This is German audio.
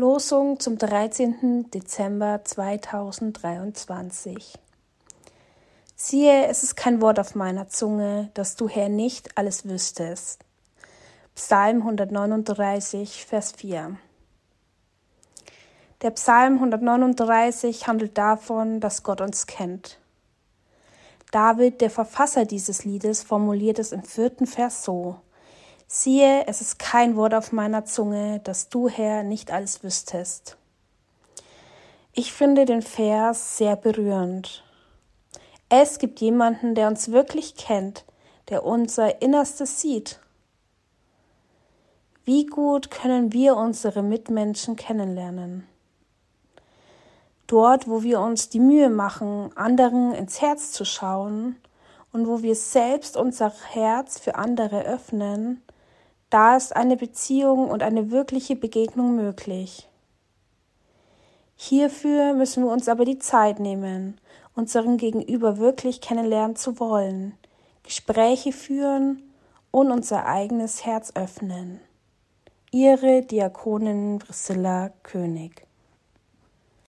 Losung zum 13. Dezember 2023. Siehe, es ist kein Wort auf meiner Zunge, dass du, Herr, nicht alles wüsstest. Psalm 139, Vers 4. Der Psalm 139 handelt davon, dass Gott uns kennt. David, der Verfasser dieses Liedes, formuliert es im vierten Vers so. Siehe, es ist kein Wort auf meiner Zunge, dass du, Herr, nicht alles wüsstest. Ich finde den Vers sehr berührend. Es gibt jemanden, der uns wirklich kennt, der unser Innerstes sieht. Wie gut können wir unsere Mitmenschen kennenlernen? Dort, wo wir uns die Mühe machen, anderen ins Herz zu schauen und wo wir selbst unser Herz für andere öffnen, da ist eine Beziehung und eine wirkliche Begegnung möglich. Hierfür müssen wir uns aber die Zeit nehmen, unseren Gegenüber wirklich kennenlernen zu wollen, Gespräche führen und unser eigenes Herz öffnen. Ihre Diakonin Priscilla König